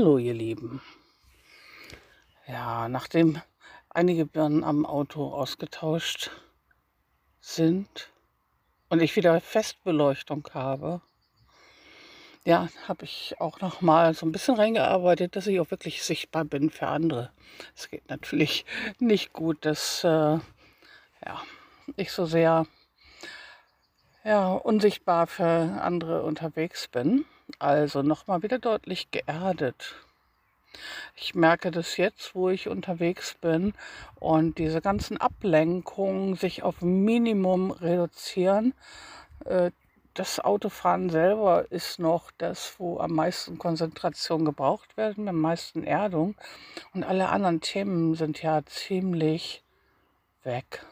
Hallo ihr Lieben. Ja, nachdem einige Birnen am Auto ausgetauscht sind und ich wieder Festbeleuchtung habe, ja, habe ich auch noch mal so ein bisschen reingearbeitet, dass ich auch wirklich sichtbar bin für andere. Es geht natürlich nicht gut, dass äh, ja, ich so sehr ja, unsichtbar für andere unterwegs bin. Also nochmal wieder deutlich geerdet. Ich merke das jetzt, wo ich unterwegs bin und diese ganzen Ablenkungen sich auf Minimum reduzieren. Äh, das Autofahren selber ist noch das, wo am meisten Konzentration gebraucht wird, am meisten Erdung. Und alle anderen Themen sind ja ziemlich weg.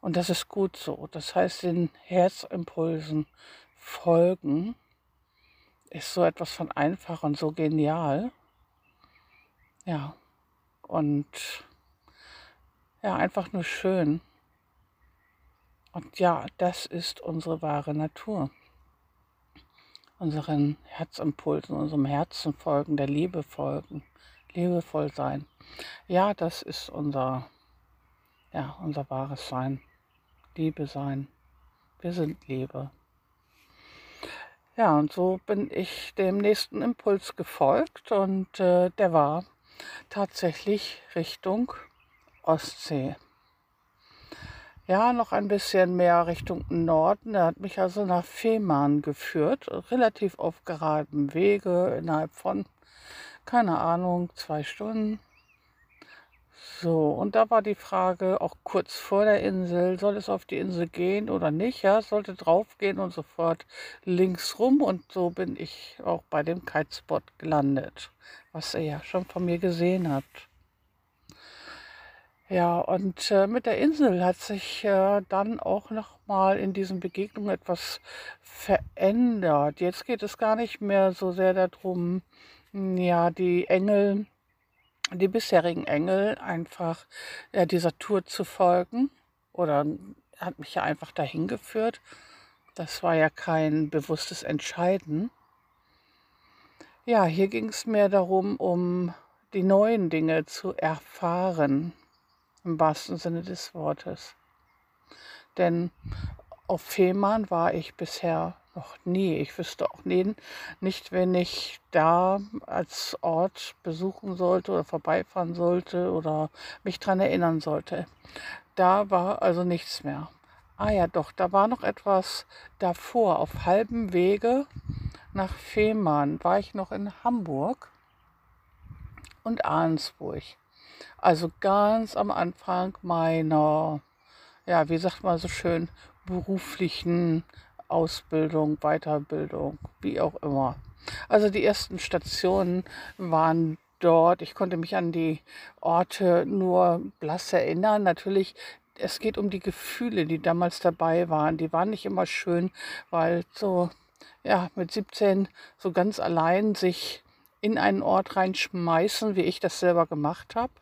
Und das ist gut so. Das heißt, den Herzimpulsen folgen ist so etwas von einfach und so genial. Ja, und ja, einfach nur schön. Und ja, das ist unsere wahre Natur. Unseren Herzimpulsen, unserem Herzen folgen, der Liebe folgen, liebevoll sein. Ja, das ist unser, ja, unser wahres Sein. Liebe sein. Wir sind Liebe. Ja, und so bin ich dem nächsten Impuls gefolgt und äh, der war tatsächlich Richtung Ostsee. Ja, noch ein bisschen mehr Richtung Norden. Er hat mich also nach Fehmarn geführt, relativ auf geradem Wege innerhalb von, keine Ahnung, zwei Stunden. So, und da war die Frage auch kurz vor der Insel, soll es auf die Insel gehen oder nicht? Ja, es sollte drauf gehen und sofort links rum und so bin ich auch bei dem Kitespot gelandet, was ihr ja schon von mir gesehen habt. Ja, und äh, mit der Insel hat sich äh, dann auch noch mal in diesen Begegnungen etwas verändert. Jetzt geht es gar nicht mehr so sehr darum, ja, die Engel die bisherigen Engel einfach ja, dieser Tour zu folgen oder hat mich ja einfach dahin geführt. Das war ja kein bewusstes Entscheiden. Ja, hier ging es mehr darum, um die neuen Dinge zu erfahren, im wahrsten Sinne des Wortes. Denn auf Fehmarn war ich bisher noch nie. Ich wüsste auch nicht, wenn ich da als Ort besuchen sollte oder vorbeifahren sollte oder mich daran erinnern sollte. Da war also nichts mehr. Ah ja, doch, da war noch etwas davor. Auf halbem Wege nach Fehmarn war ich noch in Hamburg und Arnsburg. Also ganz am Anfang meiner, ja, wie sagt man so schön, beruflichen Ausbildung, Weiterbildung, wie auch immer. Also die ersten Stationen waren dort. Ich konnte mich an die Orte nur blass erinnern. Natürlich, es geht um die Gefühle, die damals dabei waren. Die waren nicht immer schön, weil so, ja, mit 17 so ganz allein sich in einen Ort reinschmeißen, wie ich das selber gemacht habe.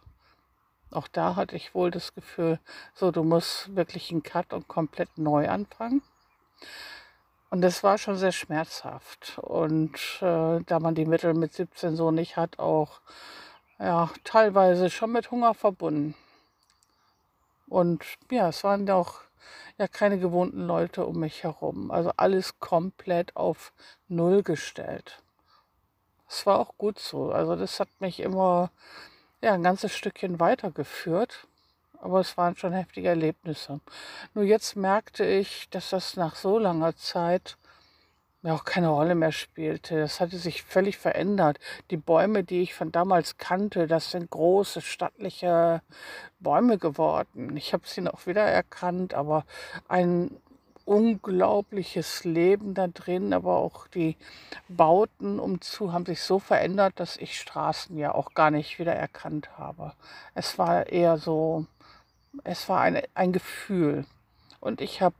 Auch da hatte ich wohl das Gefühl, so, du musst wirklich einen Cut und komplett neu anfangen. Und das war schon sehr schmerzhaft. Und äh, da man die Mittel mit 17 so nicht hat, auch ja, teilweise schon mit Hunger verbunden. Und ja, es waren auch ja keine gewohnten Leute um mich herum. Also alles komplett auf Null gestellt. Es war auch gut so. Also das hat mich immer ja, ein ganzes Stückchen weitergeführt aber es waren schon heftige Erlebnisse. Nur jetzt merkte ich, dass das nach so langer Zeit ja auch keine Rolle mehr spielte. Das hatte sich völlig verändert. Die Bäume, die ich von damals kannte, das sind große, stattliche Bäume geworden. Ich habe sie noch wieder erkannt, aber ein unglaubliches Leben da drin, aber auch die Bauten umzu haben sich so verändert, dass ich Straßen ja auch gar nicht wieder erkannt habe. Es war eher so es war eine, ein Gefühl. Und ich habe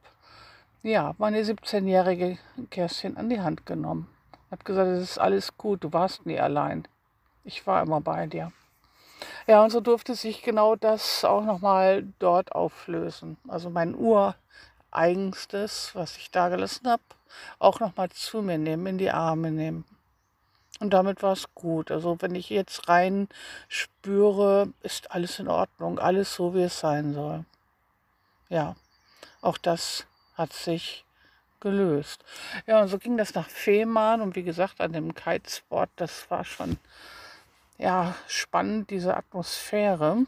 ja, meine 17-jährige Kerstin an die Hand genommen. Habe gesagt, es ist alles gut, du warst nie allein. Ich war immer bei dir. Ja, und so durfte sich genau das auch nochmal dort auflösen. Also mein ureigenstes, was ich da gelassen habe, auch nochmal zu mir nehmen, in die Arme nehmen. Und damit war es gut. Also wenn ich jetzt rein spüre, ist alles in Ordnung, alles so, wie es sein soll. Ja, auch das hat sich gelöst. Ja, und so ging das nach Fehmarn und wie gesagt an dem Kitespot, das war schon ja spannend, diese Atmosphäre.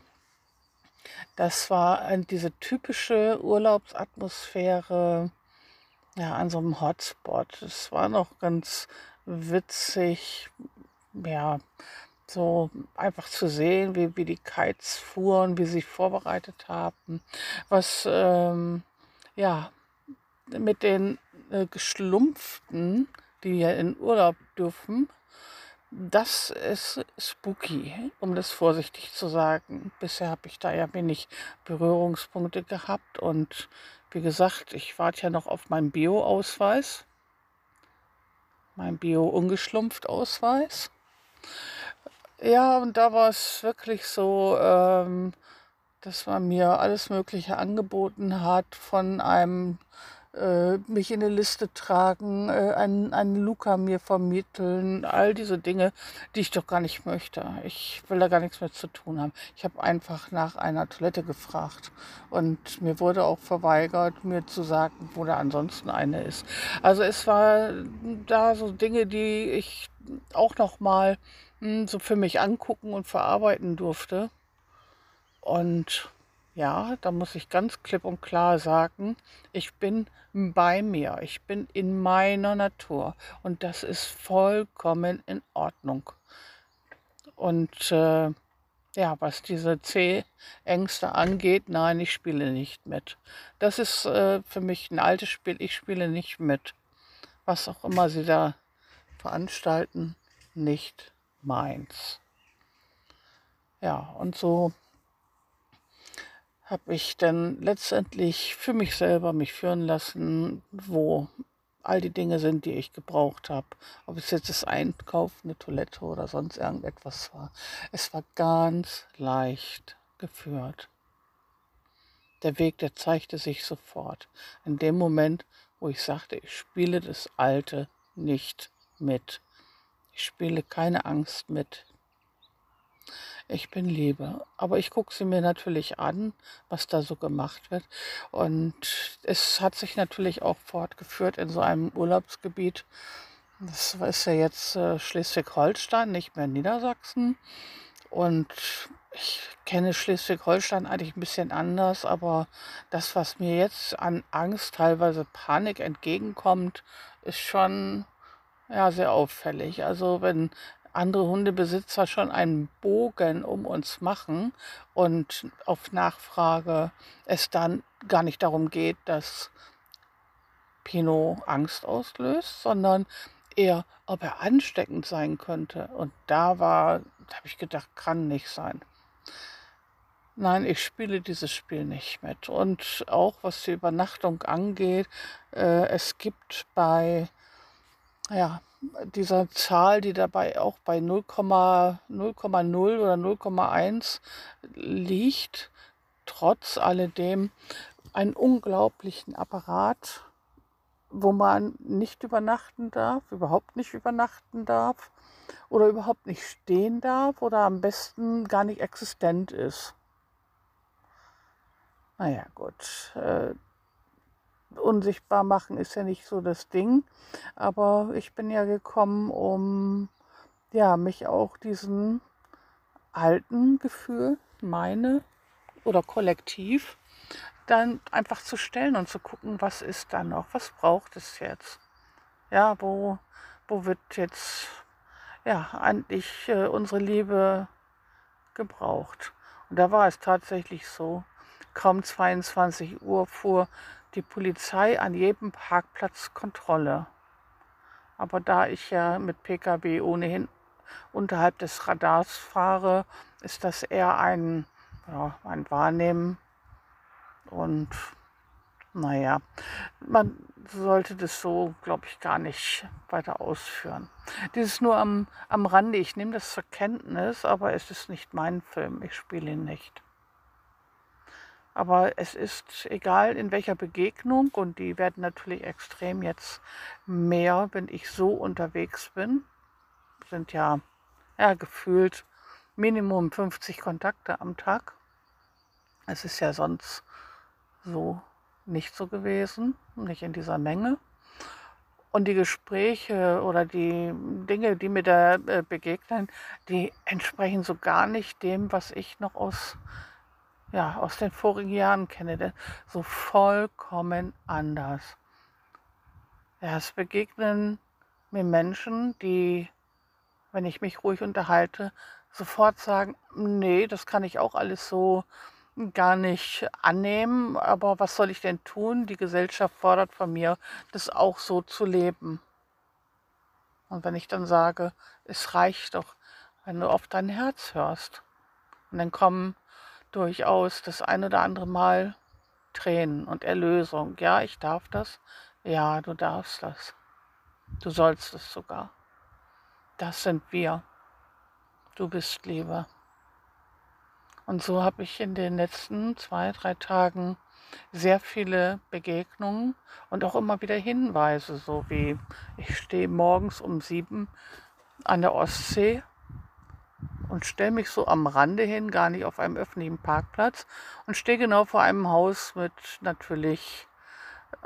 Das war diese typische Urlaubsatmosphäre ja, an so einem Hotspot. Es war noch ganz witzig, ja, so einfach zu sehen, wie, wie die Kites fuhren, wie sie sich vorbereitet haben, was ähm, ja mit den äh, Geschlumpften, die ja in Urlaub dürfen, das ist spooky, um das vorsichtig zu sagen. Bisher habe ich da ja wenig Berührungspunkte gehabt und wie gesagt, ich warte ja noch auf meinen Bio-Ausweis, mein Bio-ungeschlumpft-Ausweis. Ja, und da war es wirklich so, ähm, dass man mir alles Mögliche angeboten hat von einem äh, mich in eine Liste tragen, äh, einen, einen Luca mir vermitteln, all diese Dinge, die ich doch gar nicht möchte. Ich will da gar nichts mehr zu tun haben. Ich habe einfach nach einer Toilette gefragt und mir wurde auch verweigert, mir zu sagen, wo da ansonsten eine ist. Also es war da so Dinge, die ich auch noch mal hm, so für mich angucken und verarbeiten durfte. Und ja, da muss ich ganz klipp und klar sagen, ich bin bei mir, ich bin in meiner Natur und das ist vollkommen in Ordnung. Und äh, ja, was diese C-Ängste angeht, nein, ich spiele nicht mit. Das ist äh, für mich ein altes Spiel, ich spiele nicht mit. Was auch immer sie da veranstalten, nicht meins. Ja, und so habe ich dann letztendlich für mich selber mich führen lassen, wo all die Dinge sind, die ich gebraucht habe. Ob es jetzt das Einkaufen, eine Toilette oder sonst irgendetwas war. Es war ganz leicht geführt. Der Weg, der zeigte sich sofort. In dem Moment, wo ich sagte, ich spiele das Alte nicht mit. Ich spiele keine Angst mit. Ich bin Liebe. Aber ich gucke sie mir natürlich an, was da so gemacht wird. Und es hat sich natürlich auch fortgeführt in so einem Urlaubsgebiet. Das ist ja jetzt äh, Schleswig-Holstein, nicht mehr Niedersachsen. Und ich kenne Schleswig-Holstein eigentlich ein bisschen anders, aber das, was mir jetzt an Angst, teilweise Panik entgegenkommt, ist schon ja, sehr auffällig. Also wenn andere Hundebesitzer schon einen Bogen um uns machen und auf Nachfrage es dann gar nicht darum geht, dass Pinot Angst auslöst, sondern eher, ob er ansteckend sein könnte. Und da war, habe ich gedacht, kann nicht sein. Nein, ich spiele dieses Spiel nicht mit. Und auch was die Übernachtung angeht, äh, es gibt bei ja, dieser Zahl, die dabei auch bei 0,0 oder 0,1 liegt, trotz alledem einen unglaublichen Apparat, wo man nicht übernachten darf, überhaupt nicht übernachten darf oder überhaupt nicht stehen darf oder am besten gar nicht existent ist. Naja, gut. Unsichtbar machen ist ja nicht so das Ding. Aber ich bin ja gekommen, um ja, mich auch diesen alten Gefühl, meine oder kollektiv, dann einfach zu stellen und zu gucken, was ist da noch, was braucht es jetzt. Ja, wo, wo wird jetzt ja eigentlich äh, unsere Liebe gebraucht. Und da war es tatsächlich so, kaum 22 Uhr fuhr die Polizei an jedem Parkplatz Kontrolle. Aber da ich ja mit Pkw ohnehin unterhalb des Radars fahre, ist das eher ein, ja, ein Wahrnehmen. Und naja, man sollte das so, glaube ich, gar nicht weiter ausführen. Dieses nur am, am Rande, ich nehme das zur Kenntnis, aber es ist nicht mein Film, ich spiele ihn nicht. Aber es ist egal in welcher Begegnung und die werden natürlich extrem jetzt mehr, wenn ich so unterwegs bin. sind ja, ja gefühlt Minimum 50 Kontakte am Tag. Es ist ja sonst so nicht so gewesen, nicht in dieser Menge. Und die Gespräche oder die Dinge, die mir da äh, begegnen, die entsprechen so gar nicht dem, was ich noch aus, ja, aus den vorigen Jahren kenne. So vollkommen anders. Ja, es begegnen mir Menschen, die, wenn ich mich ruhig unterhalte, sofort sagen, nee, das kann ich auch alles so gar nicht annehmen, aber was soll ich denn tun? Die Gesellschaft fordert von mir, das auch so zu leben. Und wenn ich dann sage, es reicht doch, wenn du auf dein Herz hörst. Und dann kommen durchaus das ein oder andere Mal Tränen und Erlösung. Ja, ich darf das. Ja, du darfst das. Du sollst es sogar. Das sind wir. Du bist Liebe. Und so habe ich in den letzten zwei, drei Tagen sehr viele Begegnungen und auch immer wieder Hinweise, so wie ich stehe morgens um sieben an der Ostsee und stelle mich so am Rande hin, gar nicht auf einem öffentlichen Parkplatz und stehe genau vor einem Haus mit natürlich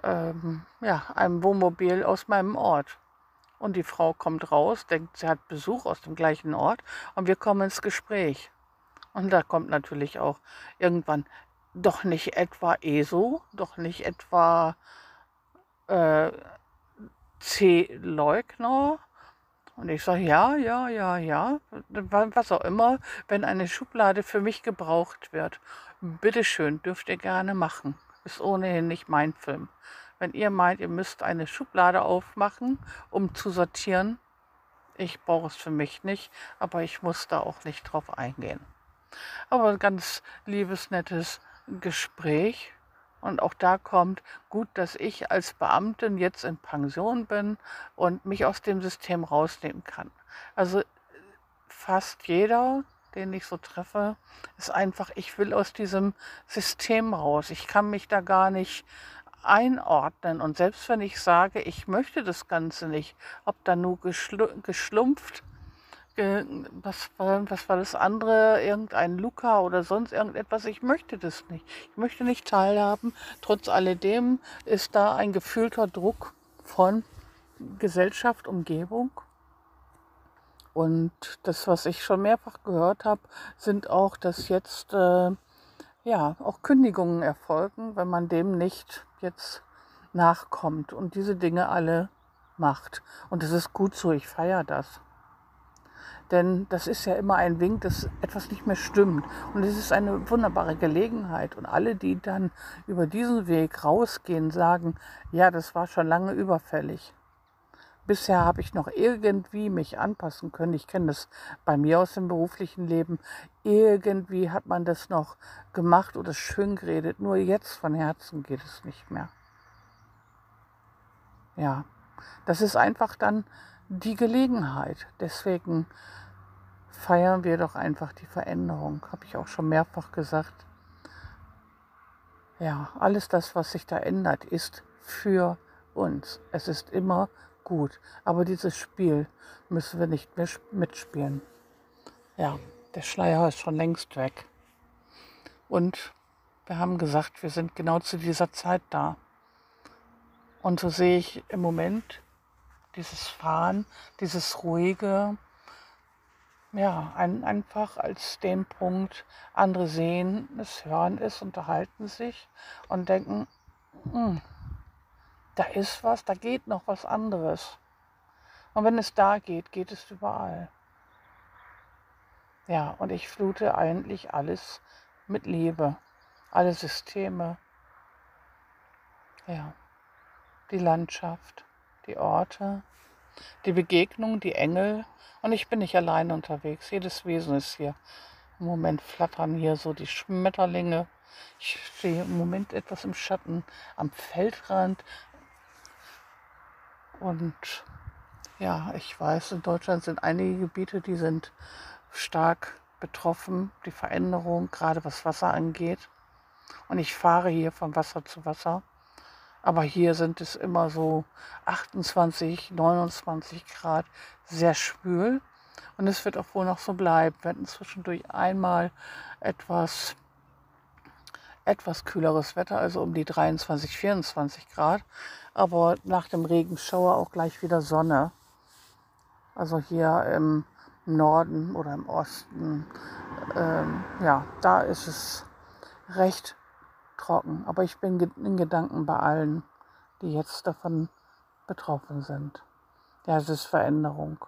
ähm, ja, einem Wohnmobil aus meinem Ort. Und die Frau kommt raus, denkt, sie hat Besuch aus dem gleichen Ort und wir kommen ins Gespräch. Und da kommt natürlich auch irgendwann doch nicht etwa ESO, doch nicht etwa äh, C-Leugner. Und ich sage, ja, ja, ja, ja, was auch immer, wenn eine Schublade für mich gebraucht wird, bitteschön, dürft ihr gerne machen. Ist ohnehin nicht mein Film. Wenn ihr meint, ihr müsst eine Schublade aufmachen, um zu sortieren, ich brauche es für mich nicht, aber ich muss da auch nicht drauf eingehen. Aber ein ganz liebes, nettes Gespräch. Und auch da kommt gut, dass ich als Beamtin jetzt in Pension bin und mich aus dem System rausnehmen kann. Also fast jeder, den ich so treffe, ist einfach, ich will aus diesem System raus. Ich kann mich da gar nicht einordnen. Und selbst wenn ich sage, ich möchte das Ganze nicht, ob da nur geschlumpft was war, was war das andere, irgendein Luca oder sonst irgendetwas. Ich möchte das nicht. Ich möchte nicht teilhaben. Trotz alledem ist da ein gefühlter Druck von Gesellschaft, Umgebung. Und das, was ich schon mehrfach gehört habe, sind auch, dass jetzt äh, ja auch Kündigungen erfolgen, wenn man dem nicht jetzt nachkommt und diese Dinge alle macht. Und das ist gut so, ich feiere das. Denn das ist ja immer ein Wink, dass etwas nicht mehr stimmt. Und es ist eine wunderbare Gelegenheit. Und alle, die dann über diesen Weg rausgehen, sagen, ja, das war schon lange überfällig. Bisher habe ich noch irgendwie mich anpassen können. Ich kenne das bei mir aus dem beruflichen Leben. Irgendwie hat man das noch gemacht oder schön geredet. Nur jetzt von Herzen geht es nicht mehr. Ja, das ist einfach dann die Gelegenheit. Deswegen feiern wir doch einfach die Veränderung, habe ich auch schon mehrfach gesagt. Ja, alles das, was sich da ändert, ist für uns. Es ist immer gut. Aber dieses Spiel müssen wir nicht mehr mitspielen. Ja, der Schleier ist schon längst weg. Und wir haben gesagt, wir sind genau zu dieser Zeit da. Und so sehe ich im Moment dieses Fahren, dieses ruhige, ja, ein, einfach als den Punkt, andere sehen es, hören es, unterhalten sich und denken, hm, da ist was, da geht noch was anderes. Und wenn es da geht, geht es überall. Ja, und ich flute eigentlich alles mit Liebe, alle Systeme, ja, die Landschaft, die Orte, die Begegnung, die Engel. Und ich bin nicht allein unterwegs. Jedes Wesen ist hier. Im Moment flattern hier so die Schmetterlinge. Ich stehe im Moment etwas im Schatten am Feldrand. Und ja, ich weiß, in Deutschland sind einige Gebiete, die sind stark betroffen, die Veränderung, gerade was Wasser angeht. Und ich fahre hier von Wasser zu Wasser. Aber hier sind es immer so 28, 29 Grad, sehr schwül. Und es wird auch wohl noch so bleiben. Wir hatten zwischendurch einmal etwas, etwas kühleres Wetter, also um die 23, 24 Grad. Aber nach dem Regenschauer auch gleich wieder Sonne. Also hier im Norden oder im Osten, ähm, ja, da ist es recht trocken. Aber ich bin in Gedanken bei allen, die jetzt davon betroffen sind. Ja, es ist Veränderung.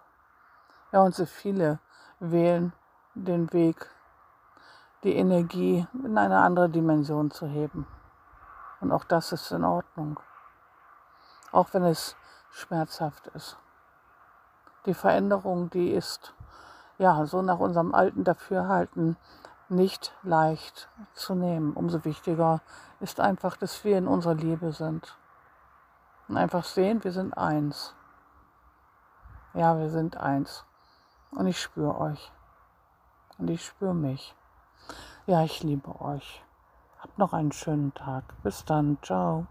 Ja, und so viele wählen den Weg, die Energie in eine andere Dimension zu heben. Und auch das ist in Ordnung. Auch wenn es schmerzhaft ist. Die Veränderung, die ist ja so nach unserem alten Dafürhalten nicht leicht zu nehmen. Umso wichtiger ist einfach, dass wir in unserer Liebe sind. Und einfach sehen, wir sind eins. Ja, wir sind eins. Und ich spüre euch. Und ich spüre mich. Ja, ich liebe euch. Habt noch einen schönen Tag. Bis dann. Ciao.